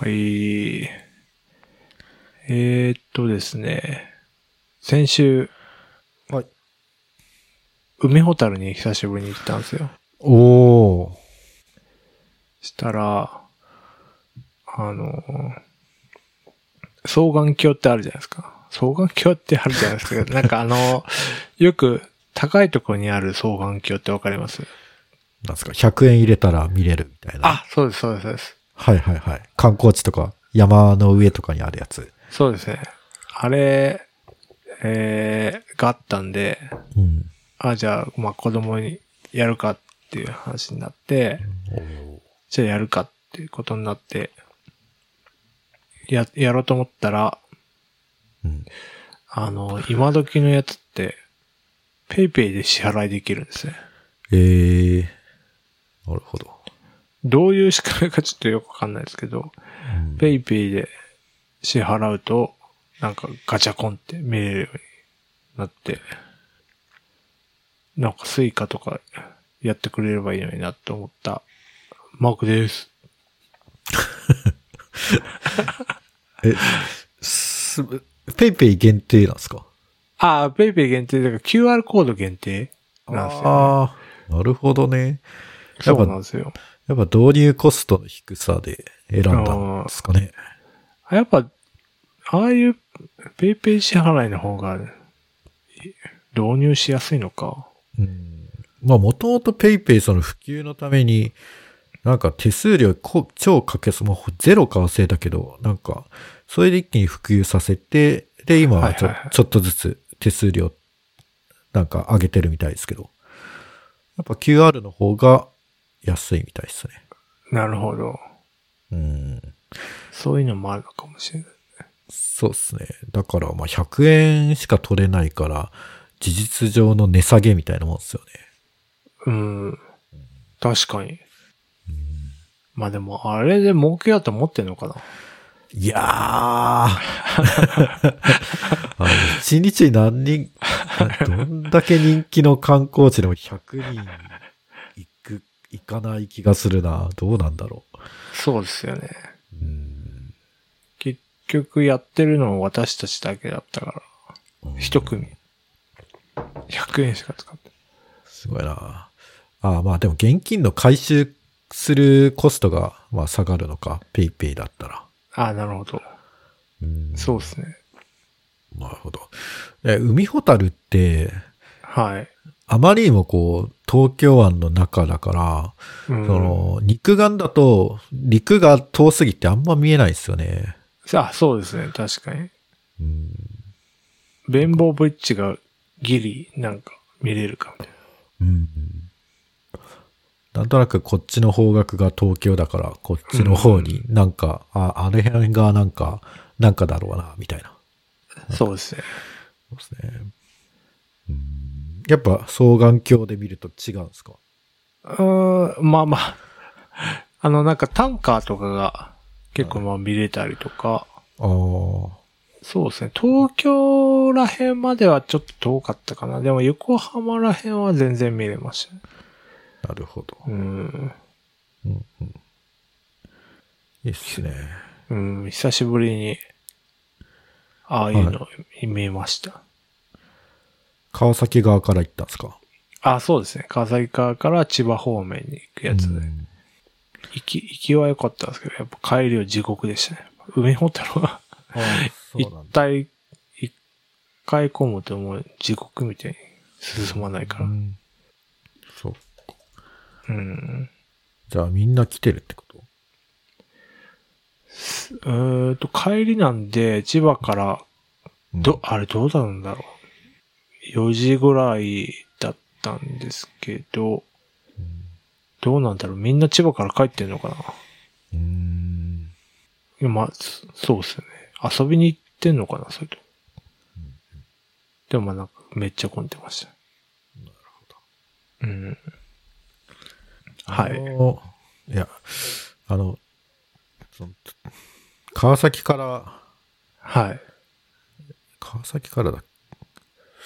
はい。えー、っとですね。先週、はい。海ほたるに久しぶりに行ったんですよ。おー。したら、あの、双眼鏡ってあるじゃないですか。双眼鏡ってあるじゃないですか。なんかあの、よく高いところにある双眼鏡ってわかります？なんですか ?100 円入れたら見れるみたいな。あ、そうです、そうです、そうです。はいはいはい。観光地とか山の上とかにあるやつ。そうですね。あれ、えー、があったんで、うん。あ、じゃあ、まあ子供にやるかっていう話になって、じゃあやるかっていうことになって、や、やろうと思ったら、うん。あの、今時のやつって、PayPay で支払いできるんですね。えー。なるほど。どういう仕組みかちょっとよくわかんないですけど、うん PayPay で支払うと、なんかガチャコンって見れるようになって、なんか Suica とかやってくれればいいのになって思ったマークです。え、す、ペイペイ限定なんですか？ああ、ペイペイ限定だから QR コード限定なんですよ、ね。ああ、なるほどね。やそうなんですよ。やっぱ導入コストの低さで選んだんですかね。やっぱ、ああいうペイペイ支払いの方が導入しやすいのか。うん。まあもともとペイペイその普及のために、なんか手数料こ超かけす、もうゼロか忘れたけど、なんか、それで一気に普及させて、で、今はちょ,、はいはいはいちょっとずつ手数料、なんか上げてるみたいですけど、やっぱ QR の方が安いみたいですね。なるほど。うん。そういうのもあるのかもしれない。そうですね。だから、まあ100円しか取れないから、事実上の値下げみたいなもんですよね。うん。確かに。まあでも、あれで儲けようと思ってんのかないやー。一日に何人、どんだけ人気の観光地でも100人行く、行かない気がするな。どうなんだろそうですよね。う。うん。結局やってるのは私たちだけだったから、一組。100円しか使って。すごいな。ああ、まあでも現金の回収するコストが、まあ下がるのか。ペイペイだったら。ああ、なるほど。うんそうですね。なるほど。え、海ホタルって、はい。あまりにもこう、東京湾の中だから、うん、その、肉眼だと、陸が遠すぎてあんま見えないですよね。あ、そうですね。確かに。うん。ベンボーブリッジがギリなんか見れるかみたいうん。なんとなくこっちの方角が東京だから、こっちの方になんか、あ、あれ辺がなんか、なんかだろうな、みたいな。な。そうですね。そうですね。うん。やっぱ双眼鏡で見ると違うんですか？うーん、まあまあ。あの、なんかタンカーとかが結構まあ見れたりとか、ああ。そうですね。東京ら辺まではちょっと遠かったかな。でも横浜ら辺は全然見れましたね。なるほど。うん。うんうん。いいっすね。うん、久しぶりに、ああいうの見えました。川崎側から行ったんですか？あ、そうですね。川崎川から千葉方面に行くやつで。うん行き、行きは良かったんですけど、やっぱ帰りは地獄でしたね。海ほたるは、一。体、一回込むともう地獄みたいに進まないから。うんそう。うん。じゃあみんな来てるってこと？えーと、帰りなんで、千葉から、うんど、あれどうなんだろう。4時ぐらいだったんですけど、どうなんだろう。みんな千葉から帰ってんのかな。うーん。まあ、そそうっすよね。遊びに行ってんのかな、それと。でもまあなんか、めっちゃ混んでました。なるほど。うん。はい。いや、あの、川崎から、はい。川崎からだ、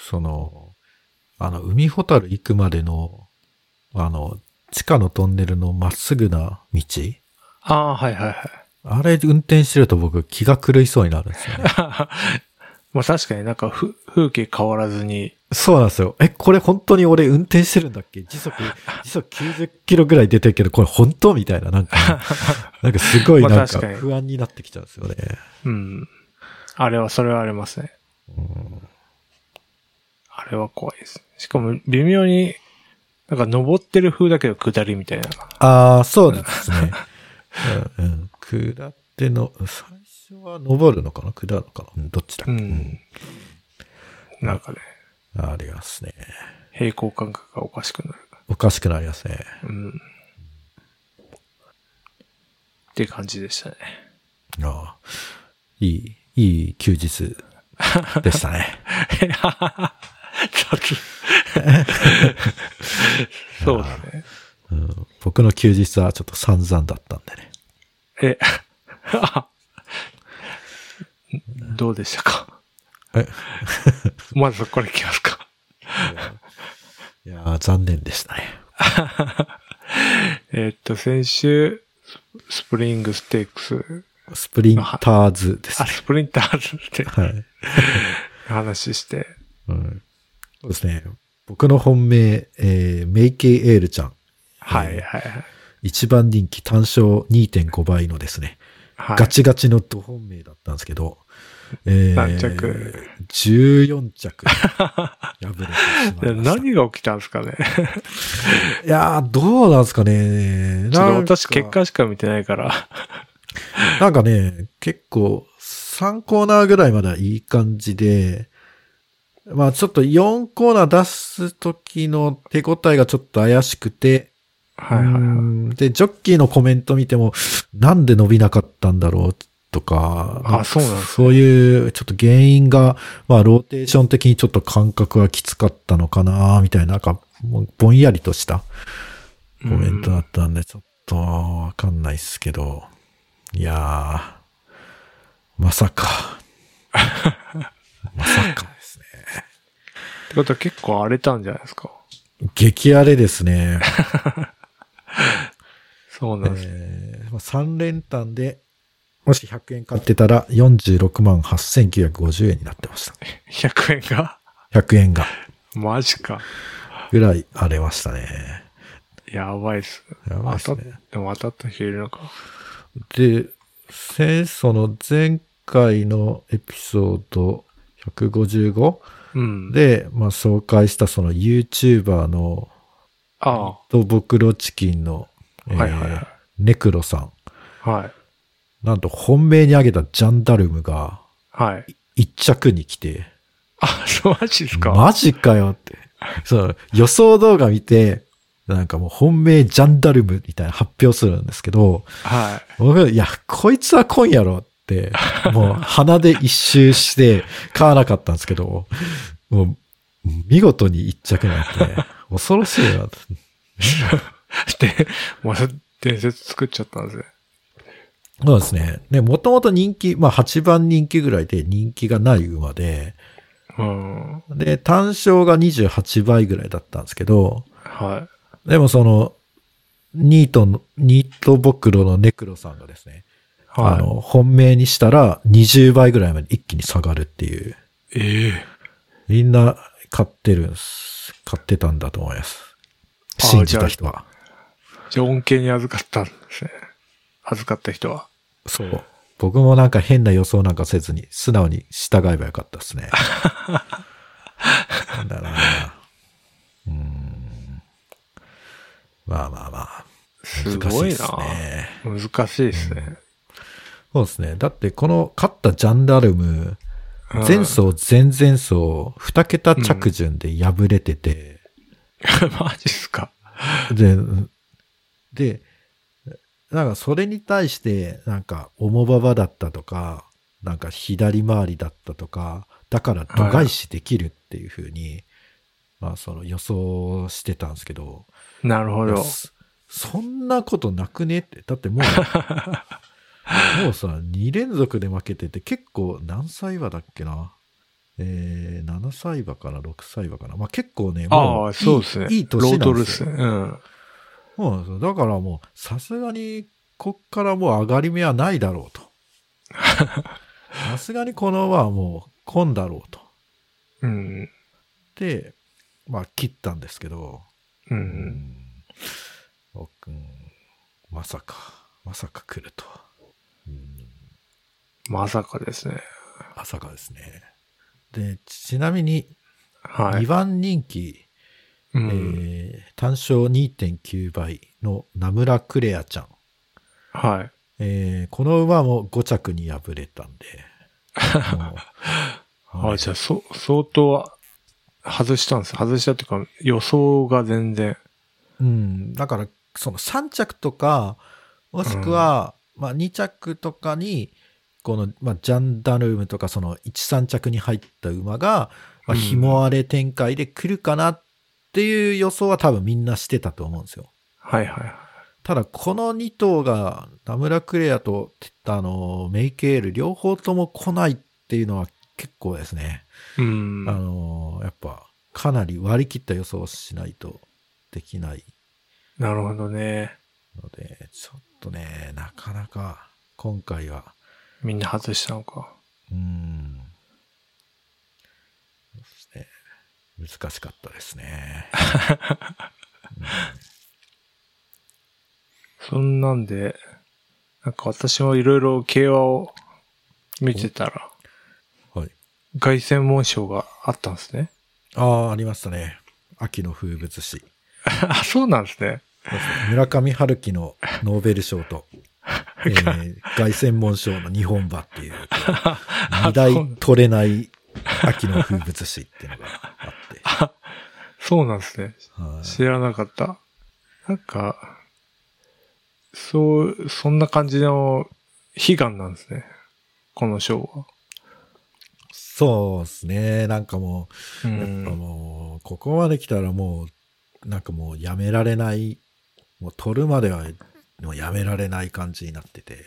その、あの、海ホタル行くまでの、あの、地下のトンネルのまっすぐな道ああ、はいはいはい。あれ運転してると僕気が狂いそうになるんですよね。まあ確かになんかふ風景変わらずに、そうなんですよ。え、これ本当に俺運転してるんだっけ？時速、時速90キロぐらい出てるけど、これ本当みたいな、なんか、なんかすごいなんか不安になってきちゃうんですよね。うん。あれは、それはありますね。うんあれは怖いです。しかも微妙に、なんか登ってる風だけど下りみたいな。ああ、そうですね。うん、うん。下っての、最初は登るのかな？下るのかな？うんどっちだっけ、うん。なんかね、うんありますね。平行感覚がおかしくなる。おかしくなりますね。うん。って感じでしたね。ああいい、いい休日でしたね。雑 そうですね。うん、僕の休日はちょっと散々だったんでね。え、あ どうでしたか？え？まずこれいきますか。いやー残念でしたね。えーっと、先週、スプリングステークス、スプリンターズですあ、ね。スプリンターズってはい。話して、うん、そうですね。僕の本命、えーメイケイエールちゃん。はいはいはい。一番人気単勝2.5倍のですね、はい、ガチガチのド本命だったんですけど、えー、何着 ?14 着。敗れてしまいました。何が起きたんですかねいやー、どうなんですかね。ちょなんかっと私結果しか見てないから。なんかね、結構、3コーナーぐらいまではいい感じで、まあちょっと4コーナー出す時の手応えがちょっと怪しくて、はいはいはい。うんで、ジョッキーのコメント見ても、なんで伸びなかったんだろうとか、あそうなんねそういうちょっと原因が、まあローテーション的にちょっと感覚がきつかったのかな、みたいな、なんか、ぼんやりとしたコメントだったんで、ちょっとわかんないっすけど、いやー、まさか。まさか。ってことは結構荒れたんじゃないですか。激荒れですね。そうなんです。えーまあ3連単で、もし100円買ってたら46万8950円になってました。100円が？100円が。マジか。ぐらい荒れましたね。やばいっす。やばいっすね当たっでも当たった人いるのか。で、先その前回のエピソード 155? うん。で、まあ、紹介したその YouTuber のあとボクロチキンの、えーはいはいはいネクロさん。あ、はい。なんと本命に挙げたジャンダルムがはい。一着に来て、あ、そうマジですか？マジかよって。そう、予想動画見て、なんかもう本命ジャンダルムみたいな発表するんですけど、はい。僕、いや、こいつは来んやろって、もう鼻で一周して買わなかったんですけど、もう見事に一着になって、恐ろしいな。で、また伝説作っちゃったんですね。そうですね。で、もともと人気、まあ8番人気ぐらいで人気がない馬で、うん。で、単勝が28倍ぐらいだったんですけど、はでもその、ニートの、ニートボクロのネクロさんがですね、い。はい。あの、本命にしたら20倍ぐらいまで一気に下がるっていう、ええみんな買ってるんです。買ってたんだと思います。あ信じた人は。じゃあ恩恵に預かったんですね。預かった人は。そう。僕もなんか変な予想なんかせずに、素直に従えばよかったですね。なんだろうな。うーん。まあまあまあ。すごいな難しいですね。そうですね。だってこの勝ったジャンダルム、うん前走、前々走、二桁着順で敗れてて、マジっすか？で、で、なんかそれに対して、なんか、重馬場だったとか、なんか左回りだったとか、だから度外視できるっていうふうに、まあその予想してたんですけど、なるほど。そそんなことなくねって。だってもう、もうさ、2連続で負けてて結構何歳馬だっけな？えー、7歳馬かな、6歳馬かな？まあ結構ね、もああ、ういいそうですね。いいロ年なんですよ。う。だからもう、さすがにこっからもう上がり目はないだろうと。さすがにこの馬はもう、混んだろうと。うん。で、まあ、切ったんですけど、う。うんうんまさか、まさか来ると。うんまさかですね。まさかですね。で、ちなみに、2はい。番人気、うん。えー単勝2.9倍の名村クレアちゃん。はい。えーこの馬も5着に敗れたんで。もうあ、じゃあ、そ、相当外したんです。外したっていうか、予想が全然。うん。だから、その3着とか、もしくは、まあ2着とかに、この、まあジャンダルームとかその1、3着に入った馬が、まあうん紐割れ展開で来るかなっていう予想は多分みんなしてたと思うんですよ。はいはいはい。ただ、この2頭が、ナムラクレアと、あの、メイケール、両方とも来ないっていうのは結構ですね。うん。あの、やっぱ、かなり割り切った予想をしないとできないなるほどね。ので、ちょっとね、なかなか、今回は、みんな外したのか。うーん、そうですね、難しかったですね。そんなんで、なんか私もいろいろ競馬を見てたら、はい。凱旋門賞があったんですね。ああ、ありましたね。秋の風物詩。あ、そうなんですね。村上春樹のノーベル賞と、えー、凱旋門賞の日本馬っていう、二大取れない秋の風物詩っていうのがあって。そうなんですね。はい知らなかった。なんか、そう、そんな感じの悲願なんですね。この賞は。そうですね。なんかもうう、やっぱん。もう、ここまで来たらもう、なんかもうやめられない、もう取るまではもうやめられない感じになってて。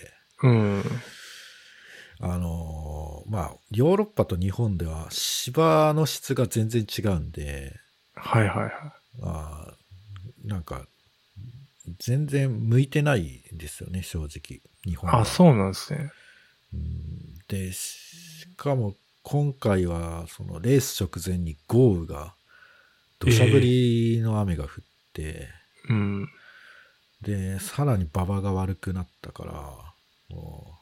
うん。あのーまあ、ヨーロッパと日本では芝の質が全然違うんで、はいはいはい。あーなんか、全然向いてないんですよね、正直。日本はあ、そうなんですね。うんで、しかも今回は、そのレース直前に豪雨が、土砂降りの雨が降って、うん。で、さらに馬場が悪くなったから、も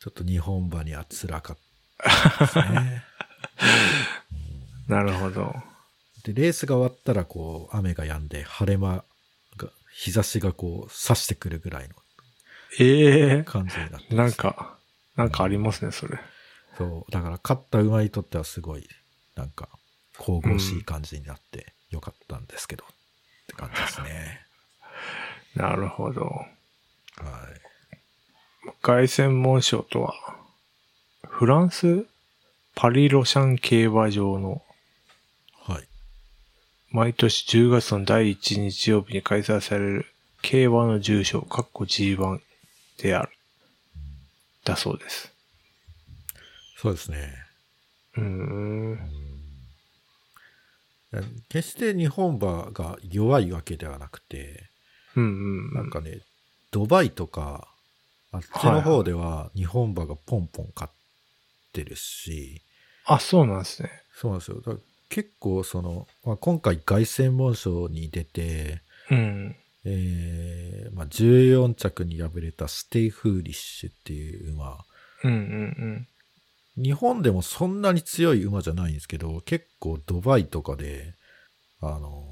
う、ちょっと日本馬には辛かったですね。なるほど。で、レースが終わったら、こう、雨が止んで、晴れ間が、日差しがこう、差してくるぐらいのええ感じになってなんますか、なんかありますね、それ。そう、だから勝った馬にとってはすごい、なんか、神々しい感じになってよかったんですけど、って感じですね。なるほど。はい。凱旋門賞とは、フランスパリロシャン競馬場のはい。毎年10月の第1日曜日に開催される競馬の重賞、かっこ G1 である。だそうです。そうですね。うーん。決して日本馬が弱いわけではなくて、うんうん。なんかね、ドバイとか、あっちの方では日本馬がポンポン勝ってるし、あ、そうなんですね。そうなんですよ。結構その、まあ、今回凱旋門賞に出て、うん。えーまあ、14着に敗れたステイフーリッシュっていう馬。うんうん日本でもそんなに強い馬じゃないんですけど、結構ドバイとかで、あの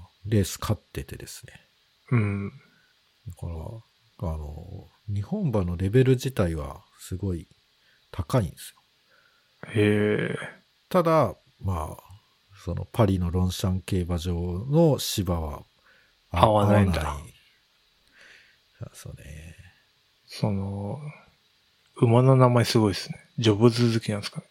ーレース勝っててですね。うん。うん。だから、あのー日本馬のレベル自体はすごい高いんですよ。へえ。ただ、まあ、そのパリのロンシャン競馬場の芝は合わないんだそうね。その、馬の名前すごいですね。ジョブズ好きなんですかね。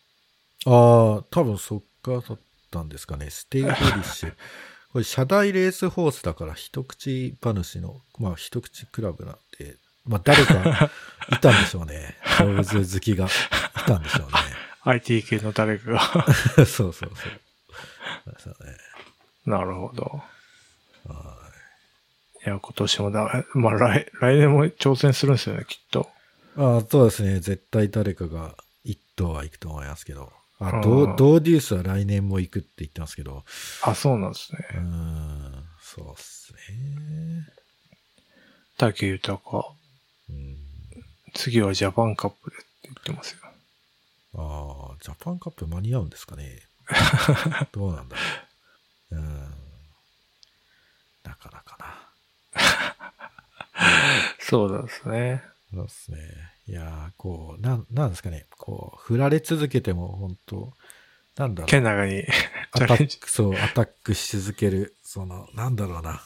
ああ、多分そっから取ったんですかね。ステイフーリッシュ。これ、社大レースホースだから、一口馬主の、まあ、一口クラブなんで、まあ、誰かいたんでしょうね。動物好きがいたんでしょう IT 系の誰かが。ね。そうそうそう。そうね。なるほど。はいや、今年もだ、まあ来、来年も挑戦するんですよね、きっと。ああ、そうですね。絶対誰かが一頭は行くと思いますけど。あ、うんドードーデュースは来年も行くって言ってますけど。あ、そうなんですねう。ーん、そうっすね。竹豊。うん、次はジャパンカップでって言ってますよ。ああ、ジャパンカップ間に合うんですかね。どうなんだろう。うん。なかなかな。そうなんですね。そうですね。いやー、こう、なん、なんですかね。こう、振られ続けても、本当なんだろう。ケナガにア。タック、そう、アタックし続ける、その、なんだろうな。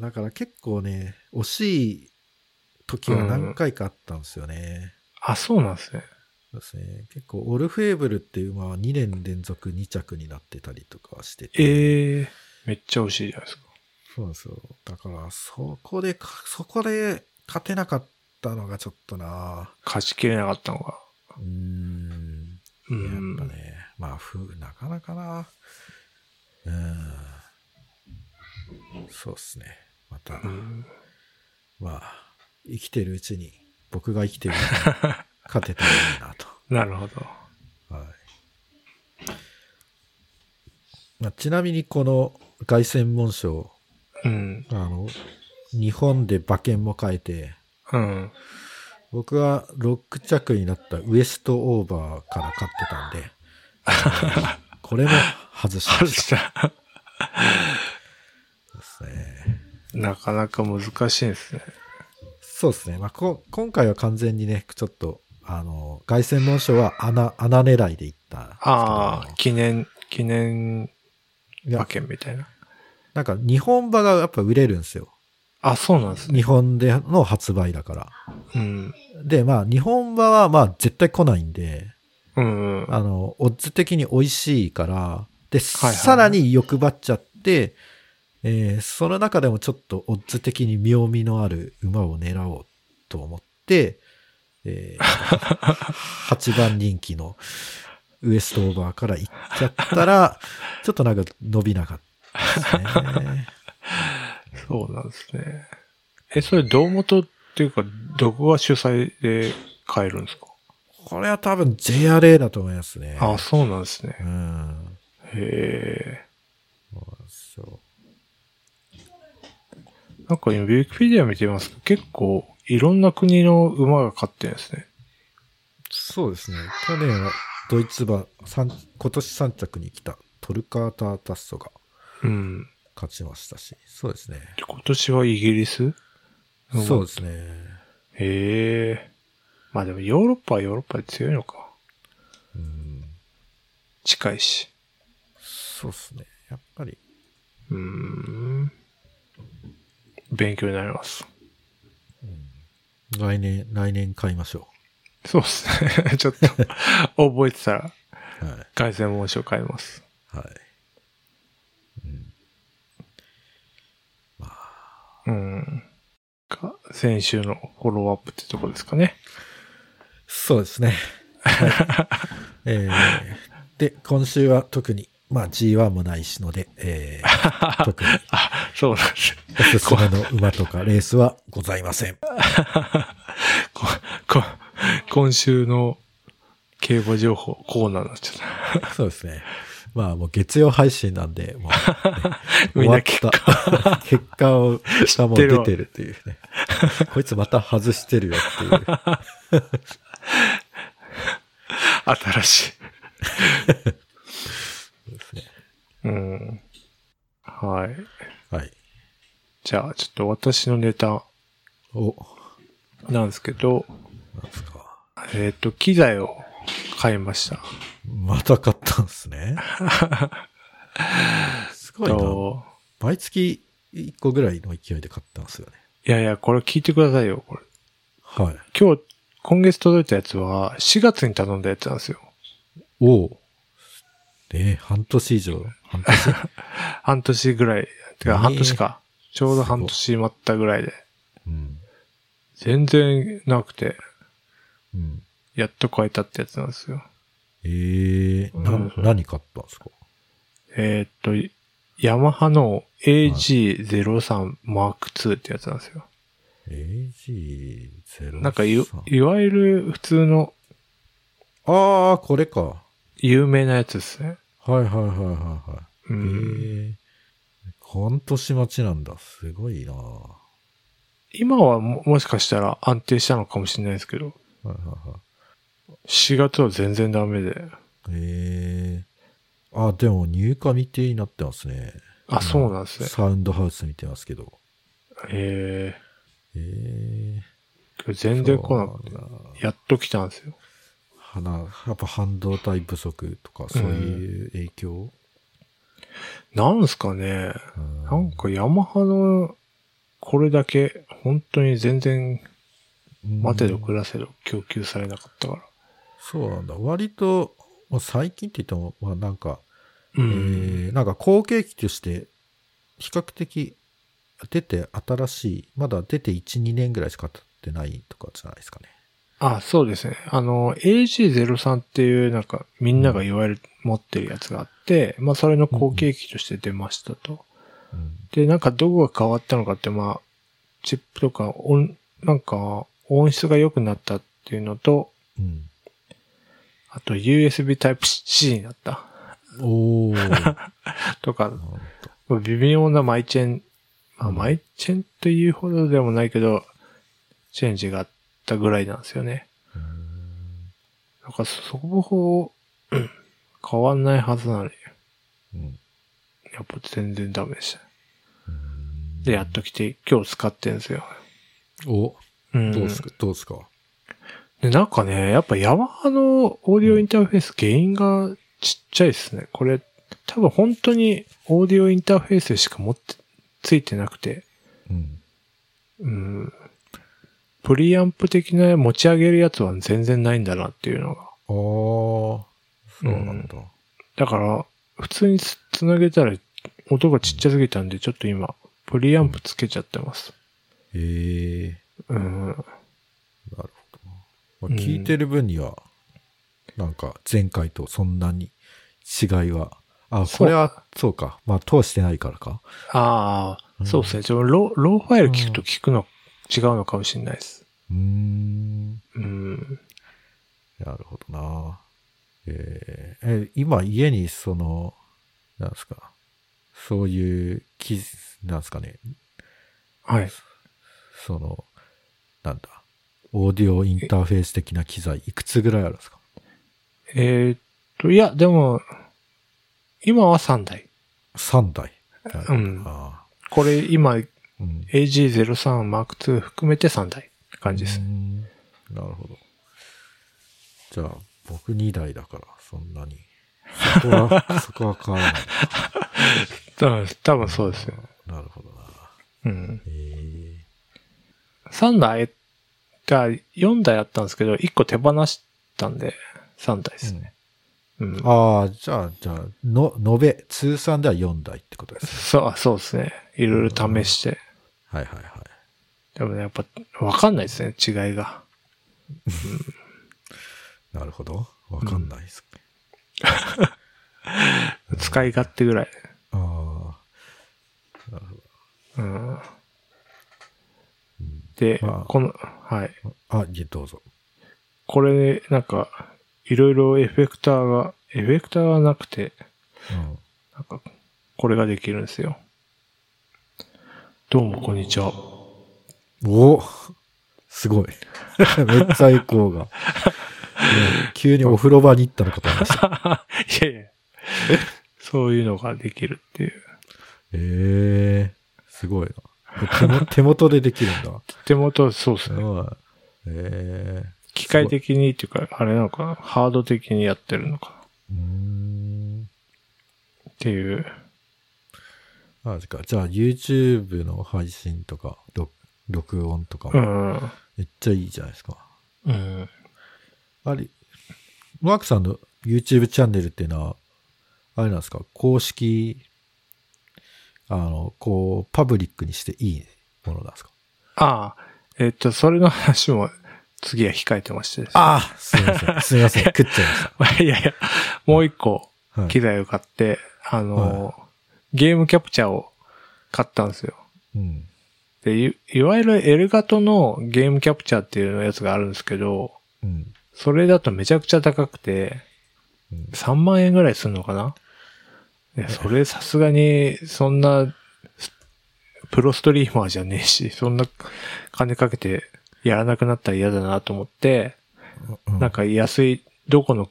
だから結構ね、惜しい時は何回かあったんですよね。あ、そうなんですね。そうですね。結構、オルフェーブルっていう馬は2年連続2着になってたりとかはしてて。ええめっちゃ惜しいじゃないですか。そうなんですよ。だから、そこでか、そこで勝てなかったのがちょっとな勝ちきれなかったのが。うーん。うやん。っぱね、まあ、ふ、なかなかな。うん。そうっすね。また、うんまあ、生きてるうちに、僕が生きてるうちに 勝てたらいいなと。なるほど。はい。まあ、ちなみにこの凱旋門賞、うん。あの、日本で馬券も変えて、うん。僕は6着になったウエストオーバーから勝ってたんで、これも外しまし外した。たですね。なかなか難しいですね。そうですね。まあ、こ今回は完全にね、ちょっと、あの、凱旋門賞は穴、穴狙いでいった。ああ、記念、記念馬券みたいな。なんか日本馬がやっぱ売れるんですよ。あ、そうなんですね。日本での発売だから。うん。で、まあ、日本馬はまあ絶対来ないんで、うんうん。あの、オッズ的に美味しいから、で、はいはいさらに欲張っちゃって、えーその中でもちょっとオッズ的に妙味のある馬を狙おうと思って、え8 番人気のウエストオーバーから行っちゃったら、ちょっとなんか伸びなかったですね。そうなんですね。え、それ、胴元っていうか、どこが主催で買えるんですか？これは多分 JRA だと思いますね。あ、そうなんですねう。ん。へえ。そうなんか今、ウィキペディア見てますけど、結構、いろんな国の馬が勝ってるんですね。そうですね。去年はドイツ馬、三今年3着に来たトルカータータッソがうん。勝ちましたし、そうですね。で今年はイギリス？そうですね。へえ。まあでもヨーロッパはヨーロッパで強いのか。うん、近いし。そうですね。やっぱり、うーん。勉強になります。来年、来年買いましょそうですね。ちょっと、覚えてたら、う。はい。凱旋門賞買います。はい。うん、まあ、うん。か、先週のフォローアップってとこですかね。そうですね。はい えー、で、今週は特に、まあ G1 もないしので、えー、特にあ、そうなんです。おすすめの馬とかレースはございません。ここ今週の競馬情報コーナーになっちゃっそうですね。まあもう月曜配信なんで、もう、ね、た。終わった果、結果を、がも出てるっていうね。こいつまた外してるよっていう。新しい。そうですね。うん。はい。はい。じゃあ、ちょっと私のネタお、なんですけど、なんですか。えっ、と、機材を買いました。また買ったんですね。すごいな。と毎月1個ぐらいの勢いで買ったんですよね。いやいや、これ聞いてくださいよ、これ。はい。今日、今月届いたやつは、4月に頼んだやつなんですよ。おお。ね半年以上。半年？半年ぐらい。てか、えー半年か。ちょうど半年待ったぐらいで。うん。全然なくて、うん。やっと買えたってやつなんですよ。ええー、なうん、何買ったんですか？えーっと、いヤマハの AG03 Mark II ってやつなんですよ。AG03。なんかい、いわゆる普通のああ、これか。は有名なやつですね。いはいはいはいはい。うん。へえ。半年待ちなんだ。すごいなは今はももしかしたら安定したのかもしれないですけど、いはいは4月は全然ダメで。い。へえ。あ、でも入荷未定になってますね。あ、そうなんですね。サウンドハウス見てますけど。へへえ。え。全然来なくてやっと来たんですよ。花、やっぱ半導体不足とかそういう影響、なんすかね。うんなんかヤマハのこれだけ本当に全然待てど暮らせど供給されなかったから。そうなんだ。割と、まあ、最近って言っても、まあなんか、うえーなんか後継機として、比較的出て新しい、まだ出て1、2年ぐらいしか経ってないとかじゃないですかね。あ、そうですね。あの、AG03 っていうなんかみんながいわゆる持ってるやつがあって、まあそれの後継機として出ましたと。うん。で、なんかどこが変わったのかって、まあ、チップとか音、なんか音質が良くなったっていうのと、うん。あと USB Type-C になったおー。とか、微妙なマイチェン、まあ、うんマイチェンというほどでもないけど、チェンジがあったぐらいなんですよね。なんかそこほうん変わんないはずなのに、うんやっぱ全然ダメでした。うんで、やっと来て、今日使ってんですよ。お、うん。どうすか、どうすか？で、なんかね、やっぱヤマハのオーディオインターフェース、原因がちっちゃいですね。これ、多分本当にオーディオインターフェースしか持って、ついてなくて、うん。うん。プリアンプ的な持ち上げるやつは全然ないんだなっていうのが。ああ、そうなんだ。だから、普通につつなげたら音がちっちゃすぎたんで、ちょっと今、プリアンプつけちゃってます。へえうん。なる。まあ、うん聞いてる分には、なんか前回とそんなに違いは。あ、これは、そうか。まあ、通してないからか。ああ、うんそうですね。ちょロローファイル聞くと聞くの、違うのかもしれないです。うーん。うん。なるほどな。えーえ、今家にその、なんですか。そういう、き、なんですかね。はい。その、なんだ。オーディオインターフェース的な機材、いくつぐらいあるんですか？えーっと、いや、でも、今は3台。?3 台。うんあこれ今、ーうん。AG03 Mark II 含めて3台って感じですなるほど。じゃあ、僕2台だから、そんなに。そこは、そこは変わらない。多分多分そうですよ。なるほどな。うん。へえ3台？が4台あったんですけど、1個手放したんで、3台ですね。うん。ああ、じゃあ、じゃあ、の、延べ、通算では4台ってことですね。そう、そうですね。いろいろ試して。はいはいはい。でもね、やっぱ、わかんないですね、違いが。なるほど。わかんないですね。使い勝手ぐらい。ああ。なるほど。うん。うんで、まあこの、はい。あ、どうぞ。これ、なんか、いろいろエフェクターが、エフェクターがなくて、うん。なんか、これができるんですよ。どうも、こんにちは。おすごい。めっちゃエコーが。ね 急にお風呂場に行ったのかと思いました。いやいや。そういうのができるっていう。ええすごいな。手元でできるんだ。手元、そうですね。はい。ええ機械的にっていうか、あれなのかな？ハード的にやってるのかな？うーん。っていう。マジか。じゃあ YouTube の配信とか、録録音とかうもん。めっちゃいいじゃないですか。うん。あれ、マークさんの YouTube チャンネルっていうのは、あれなんですか？公式、あの、こう、パブリックにしていいものなんですか？ああ、えっと、それの話も次は控えてましてですねああすいません。すいません。食っちゃいまし いやいや、もう一個た。はい。機材を買って、あの、ゲームキャプチャーを買ったんですよ。うん。で、いいわゆるエルガトのゲームキャプチャーっていうやつがあるんですけど、うん。それだとめちゃくちゃ高くて、うん3万円ぐらいするのかな？でそれさすがに、そんな、スプロストリーマーじゃねえし、そんな金かけてやらなくなったら嫌だなと思って、うんなんか安い、どこの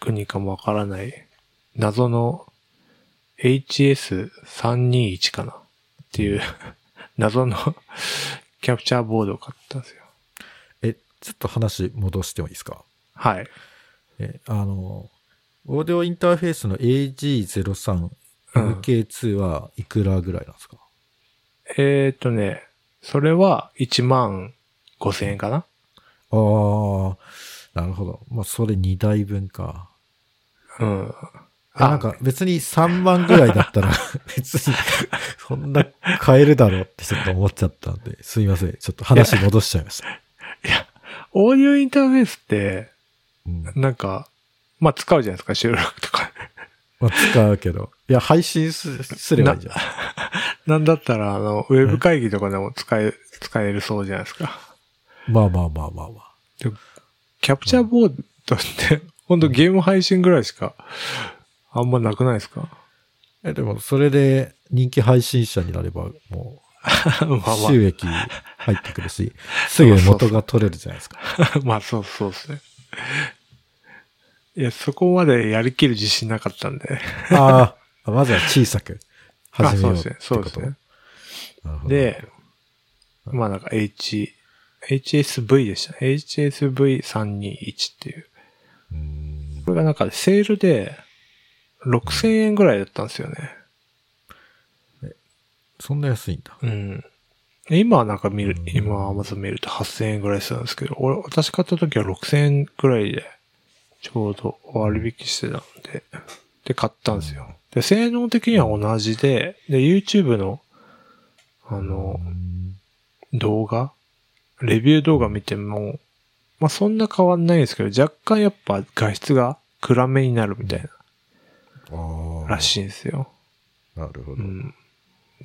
国かもわからない、謎の HS321 かなっていう、謎のキャプチャーボードを買ったんですよ。え、ちょっと話戻してもいいですか？はい。え、あの、オーディオインターフェースの AG03 うん MK2 はいくらぐらいなんですか、えー、っとね、それは1万5千円かなああ、なるほど。まあ、それ2台分か。うん。あなんか別に3万ぐらいだったら 別にそんな買えるだろうってちょっと思っちゃったんで、すいません。ちょっと話戻しちゃいました。オーディオインターフェースって、うん、なんか、まあ使うじゃないですか、収録とか。まあ使うけど。いや、配信すすればいいじゃん。なんだったら、あの、ウェブ会議とかでも使え、使えるそうじゃないですか。まあまあまあまあまあ。キャプチャーボードって、ほんとゲーム配信ぐらいしか、あんまなくないですか？え、でもそれで人気配信者になればも まうあ収益入ってくるし、すぐ元が取れるじゃないですか。まあ、まあそうそうですね。いや、そこまでやりきる自信なかったんで。ああ、まずは小さくあ始めようってそうですね。そうこと。ですね。で、まあなんか H、HSV でしたね。HSV321 っていう。うこれがなんかセールで6000円ぐらいだったんですよね。そんな安いんだ。うん。今はなんか見るう、ん今 Amazon 見ると8000円ぐらいするんですけど、俺、私買った時は6000円ぐらいで、ちょうど割引してたんで、で、買ったんですよ。で、性能的には同じで、で、YouTube の、あのう、ん動画レビュー動画見ても、まあそんな変わんないんですけど、若干やっぱ画質が暗めになるみたい。な、らしいんですよ。なるほど。うん。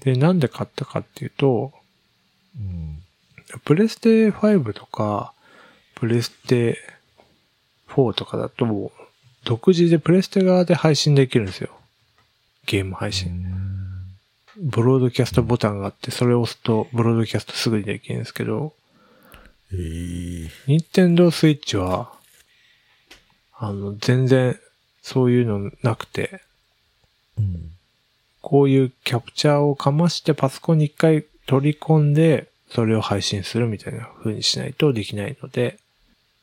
で、なんで買ったかっていうと、うんプレステ5とか、プレステ4とかだと、独自でプレステ側で配信できるんですよ。ゲーム配信。ブロードキャストボタンがあって、それを押すと、ブロードキャストすぐにできるんですけど、ええニンテンドースイッチは、あの、全然、そういうのなくて、うん。こういうキャプチャーをかましてパソコンに一回取り込んで、それを配信するみたいな風にしないとできないので、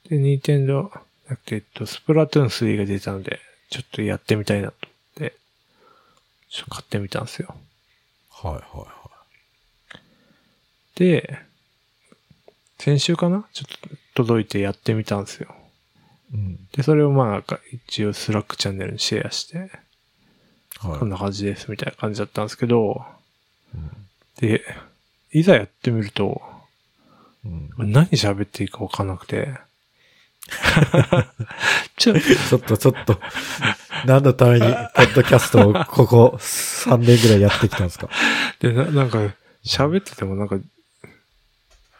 で、ニンテンドー、なくて、えっと、スプラトゥーン3が出たので、ちょっとやってみたいなと思って、ちょっと買ってみたんですよ。はいはいはで、先週かな？ちょっと届いてやってみたんですよ。い。うん。で、それをまあなんか一応スラックチャンネルにシェアして、はい。こんな感じですみたいな感じだったんですけど、うんで、いざやってみると、うん何喋っていいかわかんなくて。ちょ、ちょっとちょっと、何のために、ポッドキャストをここ3年ぐらいやってきたんですか？で、ななんか、喋っててもなんか、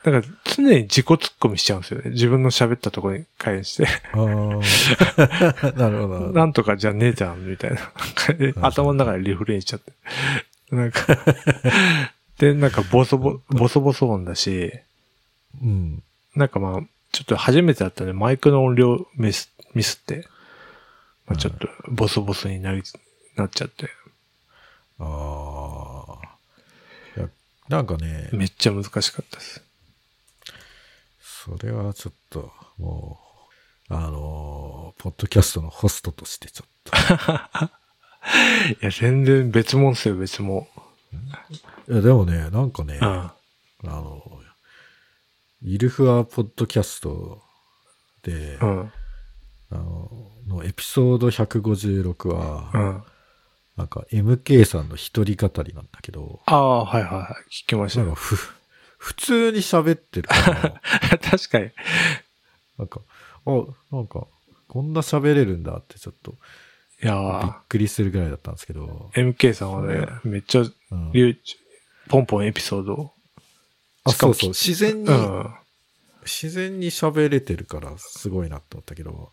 なんか常に自己突っ込みしちゃうんですよね。自分の喋ったところに関して。ああ。なるほどなんとかじゃねえじゃん、みたいな。頭の中でリフレインしちゃって。なんか、で、なんかボソボ、ボソボソ音だし、うん。なんかまあ、ちょっと初めてだったんで、マイクの音量ミス、ミスって、まあ、ちょっとボソボソになり、なっちゃって、ああ。いや、なんかね、めっちゃ難しかったです。それはちょっと、もう、あのーポッドキャストのホストとしてちょっと。いや、全然別物ですよ、別物。いや、でもね、なんかね、うん。あの、イルフアポッドキャストで、うん。あの、のエピソード156は、うん。なんか MK さんの一人語りなんだけど、ああ、はいはいはい。聞きましたよ。なんかふ、普通に喋ってるから、確かに。なんか、あ、なんか、こんな喋れるんだってちょっと、やびっー、くりするぐらいだったんですけど。MK さんはね、めっちゃ、うんポンポンエピソードを。あ、そうそう。自然に、うん。自然に喋れてるからすごいなと思ったけど、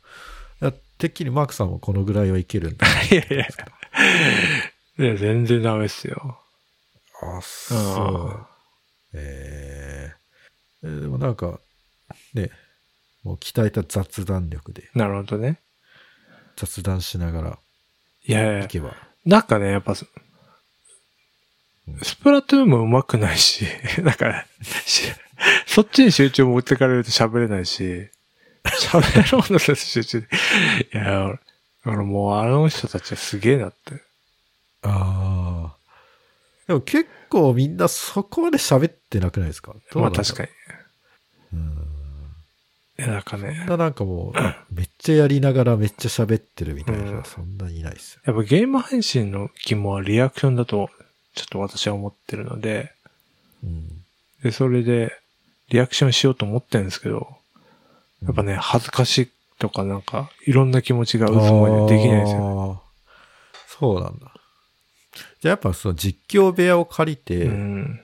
いやてっきりマークさんもこのぐらいはいけるんだ。いやいや。いや、全然ダメっすよ。あ、うそう。えーえーでもなんか、ね、もう鍛えた雑談力でん。なるほどね。雑談しながらいやいやい、けば。なんかね、やっぱ、ススプラトゥーンも上手くないし、だから、しそっちに集中持ってかれると喋れないし、喋ろうとすると集中で。いや、だからもうあの人たちはすげえなって。ああ。でも結構みんなそこまで喋ってなくないですか？まあ確かに。に。うん。いや、なんかね、みんななんかもう、めっちゃやりながらめっちゃ喋ってるみたいな人うんはそんなにいないですよ。やっぱゲーム配信の肝はリアクションだと、ちょっと私は思ってるので、うん。で、それで、リアクションしようと思ってるんですけど、やっぱね、恥ずかしいとかなんか、いろんな気持ちが渦巻いてできないんですよ。よ。そうなんだ。じゃあやっぱその実況部屋を借りて、うん。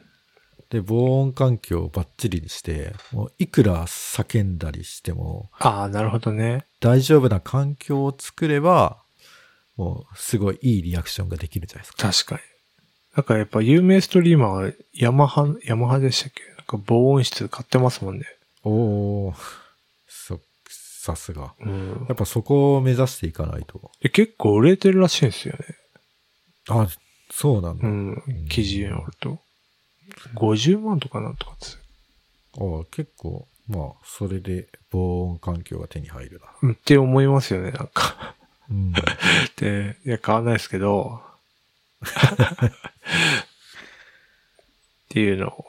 で、防音環境をバッチリにして、もういくら叫んだりしてもああ、なるほどね。大丈夫な環境を作れば、もうすごいいいリアクションができるじゃないですか。確かに。なんかやっぱ有名ストリーマーはヤマハ、ヤマハでしたっけ？なんか防音室買ってますもんね。おー、そ、さすが。うんやっぱそこを目指していかないと。で。結構売れてるらしいんですよね。あ、そうなんだ。うん。記事によると。50万とかなんとかですあ結構、まあ、それで防音環境が手に入るな。うんって思いますよね、なんか。うん。で、いや、買わないですけど。っていうのを、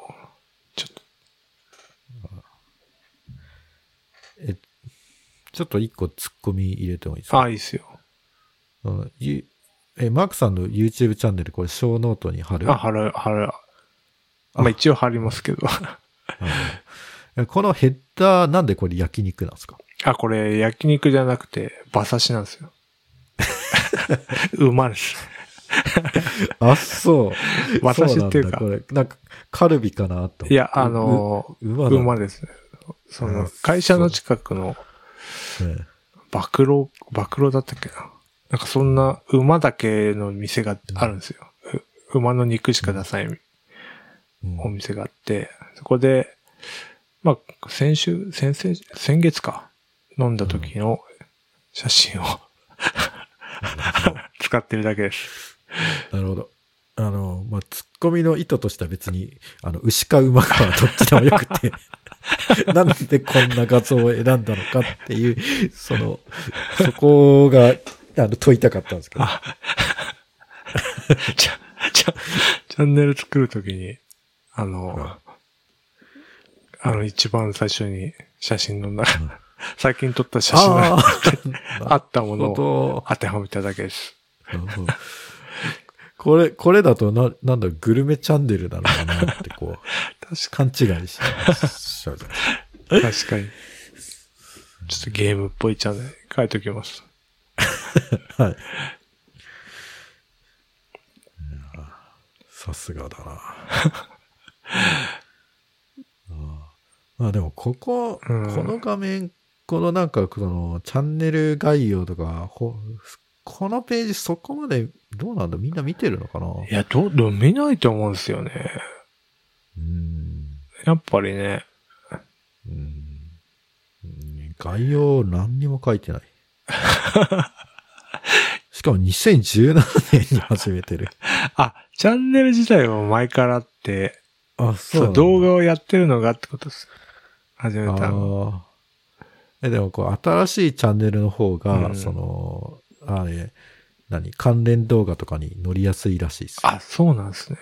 ちょっと。え、ちょっと一個突っ込み入れてもいいですか？ああ、いいっすよ。え、マークさんの YouTube チャンネル、これ、ショーノートに貼る？あ、貼る、貼る。まあ一応貼りますけど。うんこのヘッダー、なんでこれ焼肉なんですか？あ、これ焼肉じゃなくて馬刺しなんですよ。馬です。あ、そう。馬刺しっていうかこれ、なんか、カルビかなと。いや、あのう、馬だ馬ですね。そのあ、会社の近くのね暴露、暴露だったっけな。なんかそんな馬だけの店があるんですよ。う馬の肉しか出さないうんお店があって、そこで、まあ、先週、先々、先月か、飲んだ時の写真を 使ってるだけです。なるほど。あの、まあ、ツッコミの意図としては別に、あの、牛か馬かはどっちでもよくて、なんでこんな画像を選んだのかっていう、その、そこが、あの、問いたかったんですけど。ち ゃ、ちゃ、チャンネル作るときに、あの、うんあの一番最初に写真の中、最近撮った写真がああったもあ、のをと、当てはめただけです。なるほどこれ、これだとな、なんだ、グルメチャンネルなのかなって、こう、勘違いしちゃうじゃないですか。確かに。ちょっとゲームっぽいチャンネル書いておきます。はい。さすがだな。あ まあでも、ここ、うんこの画面、このなんか、このチャンネル概要とか、ほこのページそこまでどうなんだ？みんな見てるのかな？いや、どう、どう見ないと思うんですよね。うん。やっぱりね。うんうん概要何にも書いてない。しかも2017年に始めてる。あ、チャンネル自体は前からあって、あ、そう、なんだ動画をやってるのがってことです。始めたの。え、でもこう、新しいチャンネルの方が、うんその、あれ、何？関連動画とかに乗りやすいらしいです。あ、そうなんですね。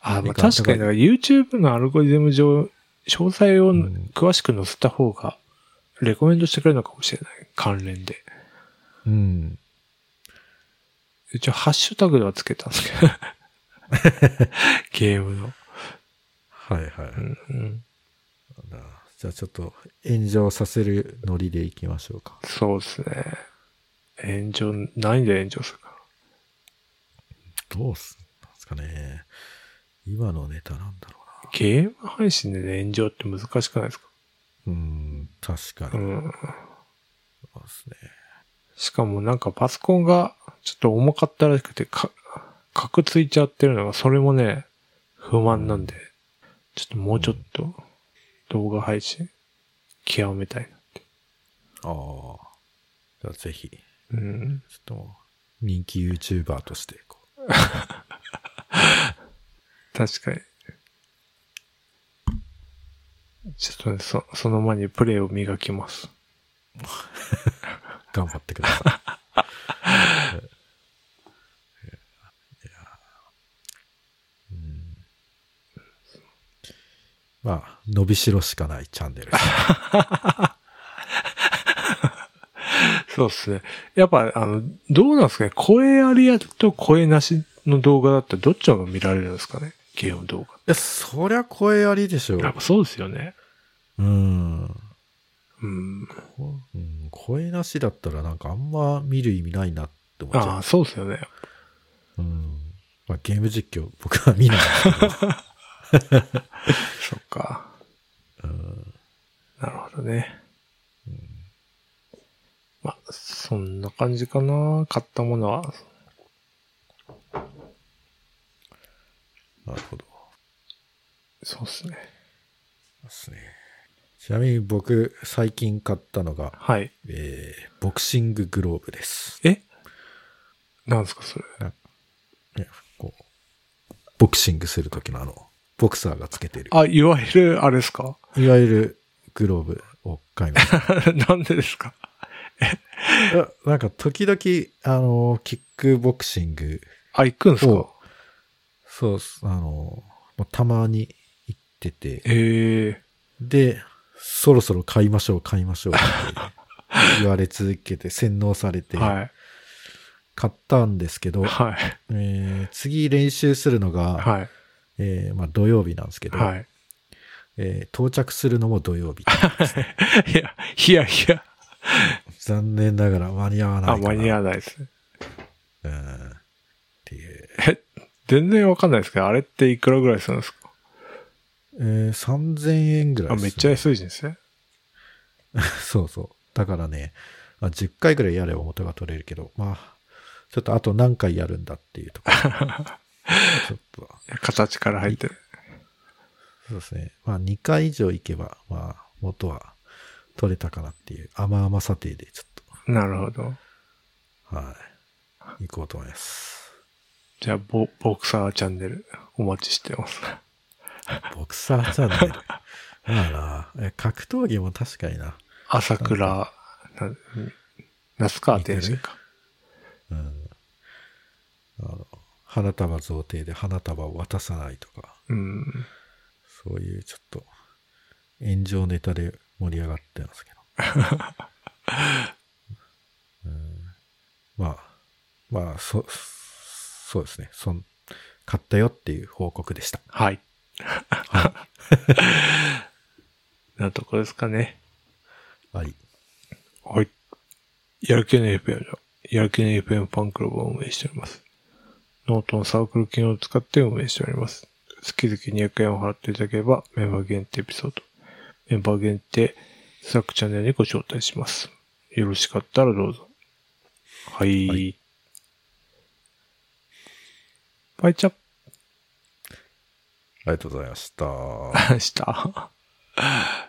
あ、まあ、確かに、だから YouTube のアルゴリズム上、詳細をん詳しく載せた方が、レコメンドしてくれるのかもしれない。関連で。うん。一応、ハッシュタグではつけたんですけど。ゲームの。はいはい。うんうん、じゃあちょっと炎上させるノリでいきましょうか。そうですね。炎上、何で炎上するか。どうすんですかね。今のネタなんだろゲーム配信で炎上って難しくないですか？うな。うん、確かに。うん。そうですね。しかもなんかパソコンがちょっと重かったらしくて、か、カクついちゃってるのが、それもね、不満なんで、ちょっともうちょっと動画配信極めたいなって。ああ。じゃあぜひ、ちうん。ょっと人気 YouTuber として、こう。確かに。ちょっとね、そ、その前にプレイを磨きます。頑張ってください。いやうんまあ、伸びしろしかないチャンネル。そうですね。やっぱ、あの、どうなんですかね？声ありやと声なしの動画だったらどっちの方が見られるんですかね？ゲーム動いや、そりゃ声ありでしょ画。やっぱそうですよね。うん。うん。こうん声なしだったらなんかあんま見る意味ないなって思っちゃああ、そうですよね。う。うん。まあ、ゲーム実況僕は見ない。そっか。うんなるほどね。まあ、そんな感じかな。買ったものは。なるほど。そうですね。ですね。ちなみに僕、最近買ったのが、はい。えー、ボクシンググローブです。え？なんですか、それ？ねこう、ボクシングするときのあの、ボクサーがつけてる。あ、いわゆる、あれですか？いわゆるグローブを買いました。なんでですか？いやなんか時々、あの、キックボクシングあ、行くんですか？を、そうあの、たまに行ってて、ええで、そろそろ買いましょう、買いましょうって 言われ続けて、洗脳されて、はい。買ったんですけど、はい。えー次練習するのが、はい。えーまあ、土曜日なんですけど、はい。えー到着するのも土曜日。いや、いやいや。残念ながら間に合わないかあ、な。間に合わないですね。うん。っていう。え、全然わかんないですけど、あれっていくらぐらいするんですか？えー3000円ぐらいね、めっちゃ安いですね。そうそう。だからね、まあ、10回ぐらいやれば元が取れるけど、まあ、ちょっとあと何回やるんだっていうところ。ちょっと、形から入ってる。そうですね。まあ2回以上行けば、まあ元は取れたかなっていう甘々査定でちょっなるほど。と、はい。行こうと思います。じゃあ、ボ、ボクサーチャンネルお待ちしてます。ボクサーチャンネル？まあな、え格闘技も確かにな。朝倉、な、那須川天心か。うん。あの、花束贈呈で花束を渡さないとか、うん。そういうちょっと炎上ネタで盛り上がってますけど。うん、まあ、まあ、そ、そうですね。そん、買ったよっていう報告でした。はい。なとこですかね。はい。はい。やる気の FM では、やる気の FM ファンクラブを運営しております。ノートのサークル機能を使って運営しております。月々200円を払っていただければ、メンバー限定エピソード、メンバー限定スラックチャンネルにご招待します。よろしかったらどうぞ。はい。はいバイチャありがとうございました。ッ した。